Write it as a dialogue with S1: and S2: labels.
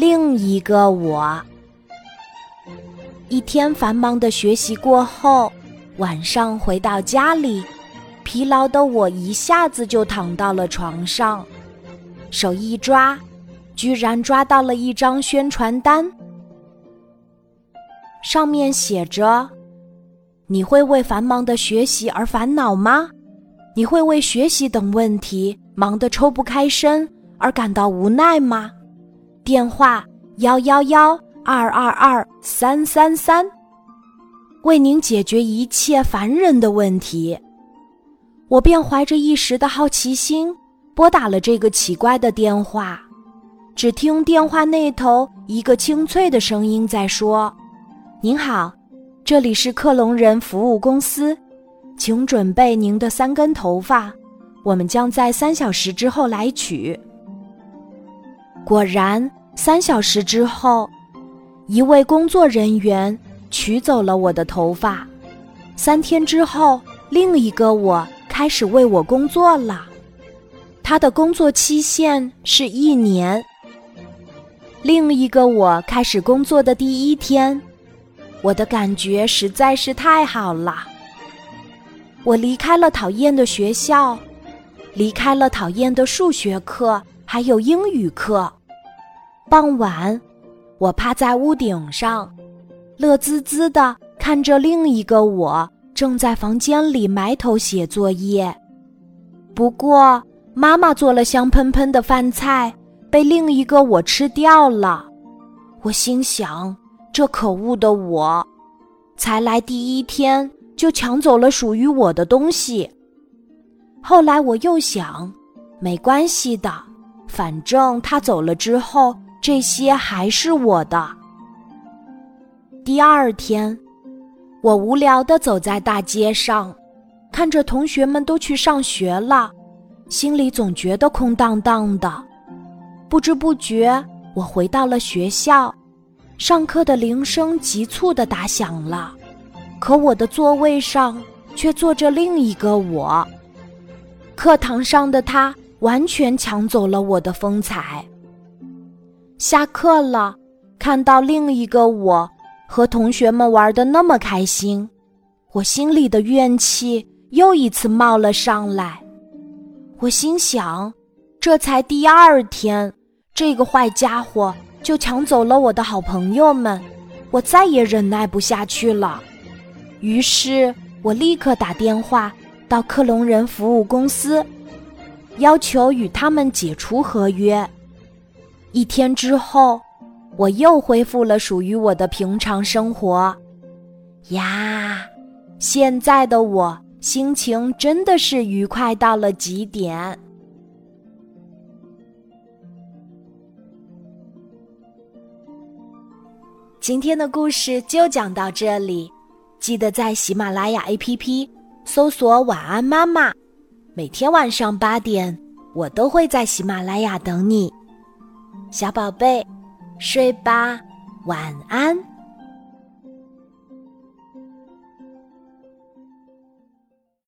S1: 另一个我。一天繁忙的学习过后，晚上回到家里，疲劳的我一下子就躺到了床上，手一抓，居然抓到了一张宣传单，上面写着：“你会为繁忙的学习而烦恼吗？你会为学习等问题忙得抽不开身而感到无奈吗？”电话幺幺幺二二二三三三，为您解决一切烦人的问题。我便怀着一时的好奇心拨打了这个奇怪的电话，只听电话那头一个清脆的声音在说：“您好，这里是克隆人服务公司，请准备您的三根头发，我们将在三小时之后来取。”果然，三小时之后，一位工作人员取走了我的头发。三天之后，另一个我开始为我工作了。他的工作期限是一年。另一个我开始工作的第一天，我的感觉实在是太好了。我离开了讨厌的学校，离开了讨厌的数学课。还有英语课。傍晚，我趴在屋顶上，乐滋滋地看着另一个我正在房间里埋头写作业。不过，妈妈做了香喷喷的饭菜，被另一个我吃掉了。我心想：这可恶的我，才来第一天就抢走了属于我的东西。后来我又想，没关系的。反正他走了之后，这些还是我的。第二天，我无聊地走在大街上，看着同学们都去上学了，心里总觉得空荡荡的。不知不觉，我回到了学校，上课的铃声急促地打响了，可我的座位上却坐着另一个我，课堂上的他。完全抢走了我的风采。下课了，看到另一个我和同学们玩的那么开心，我心里的怨气又一次冒了上来。我心想，这才第二天，这个坏家伙就抢走了我的好朋友们，我再也忍耐不下去了。于是我立刻打电话到克隆人服务公司。要求与他们解除合约。一天之后，我又恢复了属于我的平常生活。呀，现在的我心情真的是愉快到了极点。今天的故事就讲到这里，记得在喜马拉雅 APP 搜索“晚安妈妈”。每天晚上八点，我都会在喜马拉雅等你，小宝贝，睡吧，晚安。